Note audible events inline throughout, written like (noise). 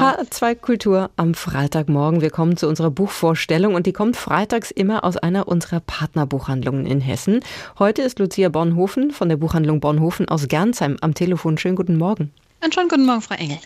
H2 Kultur am Freitagmorgen. Wir kommen zu unserer Buchvorstellung und die kommt freitags immer aus einer unserer Partnerbuchhandlungen in Hessen. Heute ist Lucia Bornhofen von der Buchhandlung Bornhofen aus Gernsheim am Telefon. Schönen guten Morgen. Einen schönen guten Morgen, Frau Engel.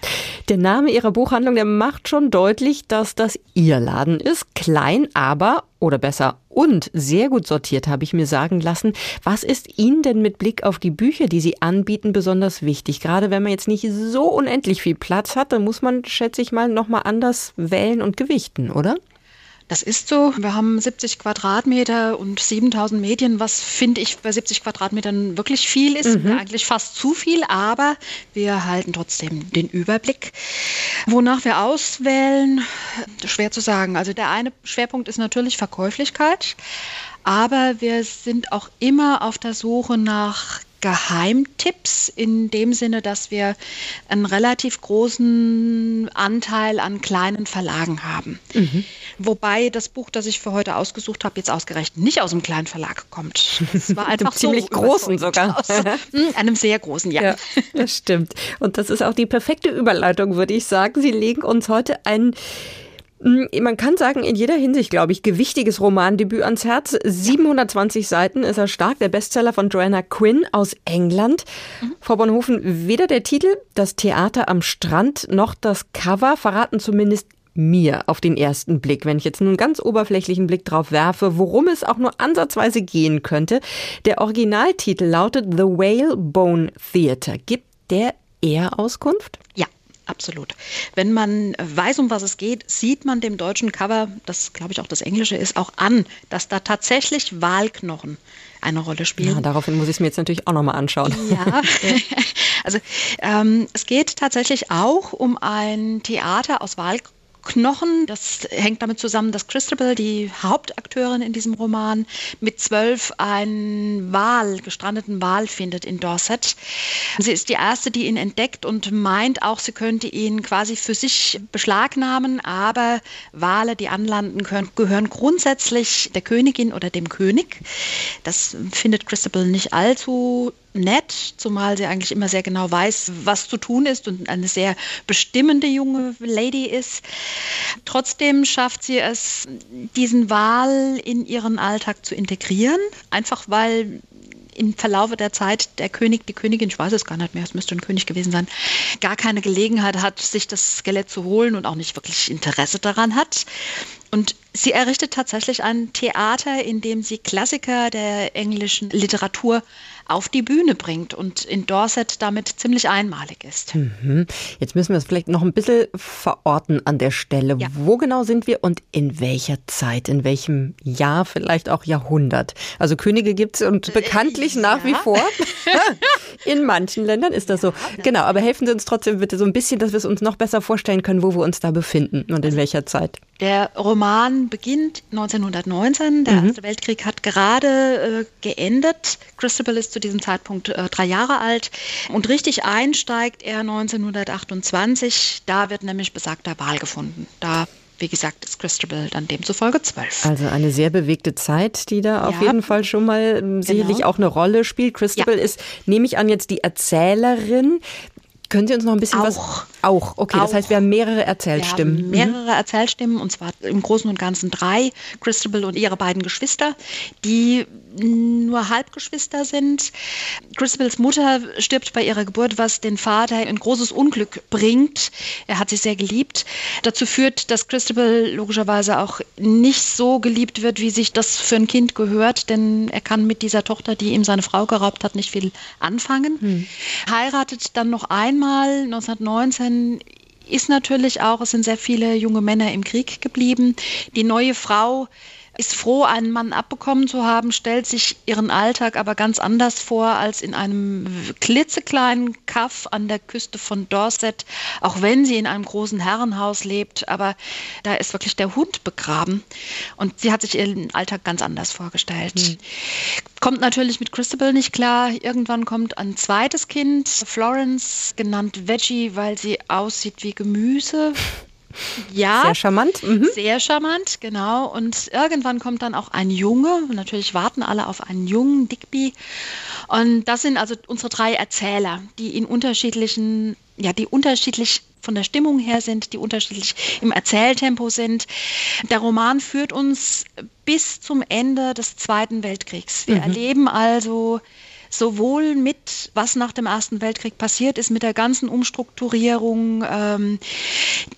Der Name Ihrer Buchhandlung, der macht schon deutlich, dass das Ihr Laden ist. Klein, aber, oder besser, und sehr gut sortiert, habe ich mir sagen lassen. Was ist Ihnen denn mit Blick auf die Bücher, die Sie anbieten, besonders wichtig? Gerade wenn man jetzt nicht so unendlich viel Platz hat, dann muss man, schätze ich mal, nochmal anders wählen und gewichten, oder? Das ist so. Wir haben 70 Quadratmeter und 7000 Medien, was finde ich bei 70 Quadratmetern wirklich viel ist. Mhm. Eigentlich fast zu viel, aber wir halten trotzdem den Überblick. Wonach wir auswählen, schwer zu sagen. Also der eine Schwerpunkt ist natürlich Verkäuflichkeit, aber wir sind auch immer auf der Suche nach Geheimtipps in dem Sinne, dass wir einen relativ großen Anteil an kleinen Verlagen haben. Mhm. Wobei das Buch, das ich für heute ausgesucht habe, jetzt ausgerechnet nicht aus einem kleinen Verlag kommt. Das war (laughs) einfach so ziemlich großen sogar. Aus (laughs) (laughs) hm, einem sehr großen, ja. ja. Das stimmt. Und das ist auch die perfekte Überleitung, würde ich sagen. Sie legen uns heute einen hm, man kann sagen, in jeder Hinsicht, glaube ich, gewichtiges Romandebüt ans Herz. 720 Seiten ist er stark, der Bestseller von Joanna Quinn aus England. Mhm. Frau Bonhofen, weder der Titel, das Theater am Strand, noch das Cover verraten zumindest mir auf den ersten Blick, wenn ich jetzt nur einen ganz oberflächlichen Blick drauf werfe, worum es auch nur ansatzweise gehen könnte. Der Originaltitel lautet The Whalebone Theater. Gibt der eher Auskunft? Ja. Absolut. Wenn man weiß, um was es geht, sieht man dem deutschen Cover, das glaube ich auch das Englische ist, auch an, dass da tatsächlich Wahlknochen eine Rolle spielen. Ja, daraufhin muss ich es mir jetzt natürlich auch nochmal anschauen. Ja, (laughs) also ähm, es geht tatsächlich auch um ein Theater aus Wahlknochen Knochen. Das hängt damit zusammen, dass Christabel, die Hauptakteurin in diesem Roman, mit zwölf einen Wal, gestrandeten Wal findet in Dorset. Sie ist die erste, die ihn entdeckt und meint auch, sie könnte ihn quasi für sich beschlagnahmen, aber Wale, die anlanden können, gehören grundsätzlich der Königin oder dem König. Das findet Christabel nicht allzu nett, zumal sie eigentlich immer sehr genau weiß, was zu tun ist und eine sehr bestimmende junge Lady ist. Trotzdem schafft sie es, diesen Wahl in ihren Alltag zu integrieren, einfach weil im Verlaufe der Zeit der König, die Königin, ich weiß es gar nicht mehr, es müsste ein König gewesen sein, gar keine Gelegenheit hat, sich das Skelett zu holen und auch nicht wirklich Interesse daran hat. Und sie errichtet tatsächlich ein Theater, in dem sie Klassiker der englischen Literatur auf die Bühne bringt und in Dorset damit ziemlich einmalig ist. Mhm. Jetzt müssen wir es vielleicht noch ein bisschen verorten an der Stelle. Ja. Wo genau sind wir und in welcher Zeit, in welchem Jahr, vielleicht auch Jahrhundert? Also Könige gibt es und bekanntlich äh, nach ja. wie vor. (laughs) (laughs) in manchen Ländern ist das so. Genau, aber helfen Sie uns trotzdem bitte so ein bisschen, dass wir es uns noch besser vorstellen können, wo wir uns da befinden und in also welcher Zeit. Der Roman beginnt 1919. Der mhm. Erste Weltkrieg hat gerade äh, geendet. Christabel ist zu diesem Zeitpunkt äh, drei Jahre alt. Und richtig einsteigt er 1928. Da wird nämlich besagter Wahl gefunden. Da wie gesagt, ist Christabel dann demzufolge zwölf. Also eine sehr bewegte Zeit, die da ja, auf jeden Fall schon mal sicherlich genau. auch eine Rolle spielt. Christabel ja. ist, nehme ich an, jetzt die Erzählerin. Können Sie uns noch ein bisschen auch, was? Auch. Okay, auch. das heißt, wir haben mehrere Erzählstimmen. Wir haben mehrere Erzählstimmen und zwar im Großen und Ganzen drei. Christabel und ihre beiden Geschwister, die nur Halbgeschwister sind. Christabels Mutter stirbt bei ihrer Geburt, was den Vater ein großes Unglück bringt. Er hat sie sehr geliebt. Dazu führt, dass Christabel logischerweise auch nicht so geliebt wird, wie sich das für ein Kind gehört, denn er kann mit dieser Tochter, die ihm seine Frau geraubt hat, nicht viel anfangen. Hm. Heiratet dann noch einmal 1919 ist natürlich auch, es sind sehr viele junge Männer im Krieg geblieben. Die neue Frau ist froh, einen Mann abbekommen zu haben, stellt sich ihren Alltag aber ganz anders vor als in einem klitzekleinen Kaff an der Küste von Dorset, auch wenn sie in einem großen Herrenhaus lebt. Aber da ist wirklich der Hund begraben und sie hat sich ihren Alltag ganz anders vorgestellt. Hm. Kommt natürlich mit Christabel nicht klar. Irgendwann kommt ein zweites Kind, Florence, genannt Veggie, weil sie aussieht wie Gemüse. (laughs) Ja. Sehr charmant. Mhm. Sehr charmant, genau. Und irgendwann kommt dann auch ein Junge. Natürlich warten alle auf einen jungen Digby. Und das sind also unsere drei Erzähler, die in unterschiedlichen, ja, die unterschiedlich von der Stimmung her sind, die unterschiedlich im Erzähltempo sind. Der Roman führt uns bis zum Ende des Zweiten Weltkriegs. Wir mhm. erleben also sowohl mit, was nach dem Ersten Weltkrieg passiert ist, mit der ganzen Umstrukturierung. Ähm,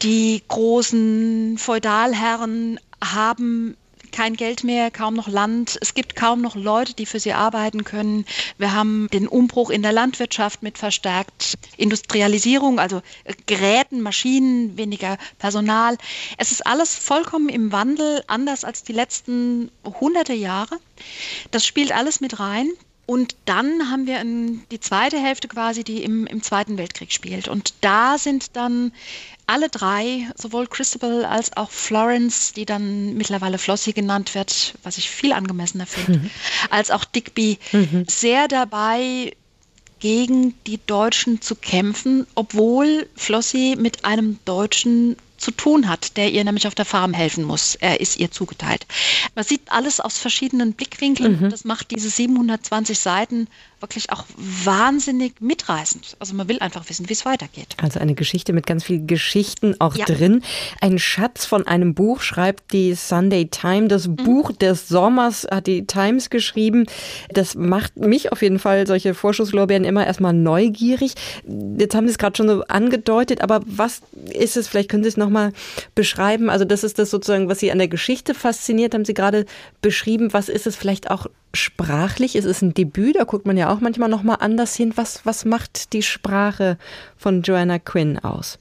die großen Feudalherren haben kein Geld mehr, kaum noch Land. Es gibt kaum noch Leute, die für sie arbeiten können. Wir haben den Umbruch in der Landwirtschaft mit verstärkt Industrialisierung, also Geräten, Maschinen, weniger Personal. Es ist alles vollkommen im Wandel, anders als die letzten hunderte Jahre. Das spielt alles mit rein. Und dann haben wir die zweite Hälfte quasi, die im, im Zweiten Weltkrieg spielt. Und da sind dann alle drei, sowohl Christabel als auch Florence, die dann mittlerweile Flossie genannt wird, was ich viel angemessener finde, mhm. als auch Digby, mhm. sehr dabei, gegen die Deutschen zu kämpfen, obwohl Flossie mit einem Deutschen zu tun hat, der ihr nämlich auf der Farm helfen muss. Er ist ihr zugeteilt. Man sieht alles aus verschiedenen Blickwinkeln. Mhm. Das macht diese 720 Seiten wirklich auch wahnsinnig mitreißend. Also man will einfach wissen, wie es weitergeht. Also eine Geschichte mit ganz vielen Geschichten auch ja. drin. Ein Schatz von einem Buch schreibt die Sunday Times. Das mhm. Buch des Sommers hat die Times geschrieben. Das macht mich auf jeden Fall, solche Vorschusslorbeeren, immer erstmal neugierig. Jetzt haben Sie es gerade schon so angedeutet, aber was ist es, vielleicht können Sie es nochmal beschreiben. Also das ist das sozusagen, was Sie an der Geschichte fasziniert, haben Sie gerade beschrieben. Was ist es vielleicht auch sprachlich? Es ist ein Debüt, da guckt man ja auch manchmal noch mal anders hin. Was, was macht die Sprache von Joanna Quinn aus?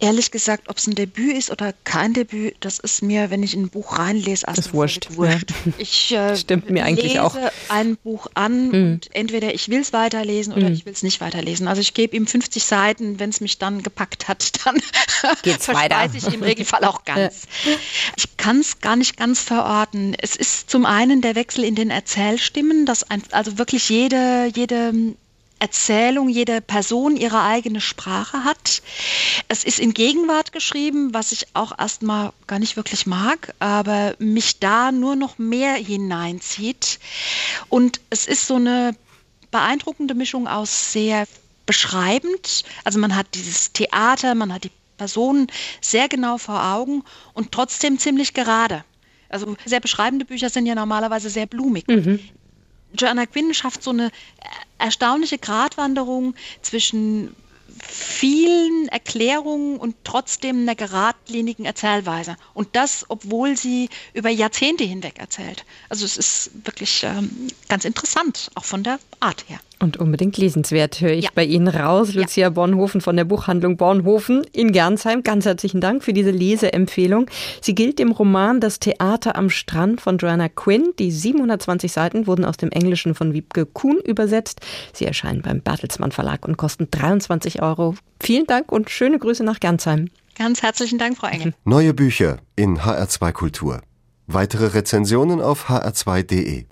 Ehrlich gesagt, ob es ein Debüt ist oder kein Debüt, das ist mir, wenn ich in ein Buch reinlese, das wurscht. wurscht. Ich äh, (laughs) Stimmt mir eigentlich lese auch. ein Buch an mhm. und entweder ich will es weiterlesen oder mhm. ich will es nicht weiterlesen. Also ich gebe ihm 50 Seiten, wenn es mich dann gepackt hat, (laughs) dann geht's weiter. ich im Regelfall auch (laughs) ganz. Ich kann es gar nicht ganz verorten. Es ist zum einen der Wechsel in den Erzählstimmen, dass ein, also wirklich jede, jede Erzählung, jede Person ihre eigene Sprache hat. Es ist in Gegenwart geschrieben, was ich auch erstmal gar nicht wirklich mag, aber mich da nur noch mehr hineinzieht. Und es ist so eine beeindruckende Mischung aus sehr beschreibend, also man hat dieses Theater, man hat die Personen sehr genau vor Augen und trotzdem ziemlich gerade. Also sehr beschreibende Bücher sind ja normalerweise sehr blumig. Mhm. Joanna Quinn schafft so eine erstaunliche Gratwanderung zwischen vielen Erklärungen und trotzdem einer geradlinigen Erzählweise. Und das, obwohl sie über Jahrzehnte hinweg erzählt. Also es ist wirklich ähm, ganz interessant, auch von der Art her. Und unbedingt lesenswert, höre ich ja. bei Ihnen raus. Lucia ja. Bornhofen von der Buchhandlung Bornhofen in Gernsheim. Ganz herzlichen Dank für diese Leseempfehlung. Sie gilt im Roman Das Theater am Strand von Joanna Quinn. Die 720 Seiten wurden aus dem Englischen von Wiebke Kuhn übersetzt. Sie erscheinen beim Bertelsmann Verlag und kosten 23 Euro. Vielen Dank und schöne Grüße nach Gernsheim. Ganz herzlichen Dank, Frau Engel. Neue Bücher in HR2 Kultur. Weitere Rezensionen auf hr2.de.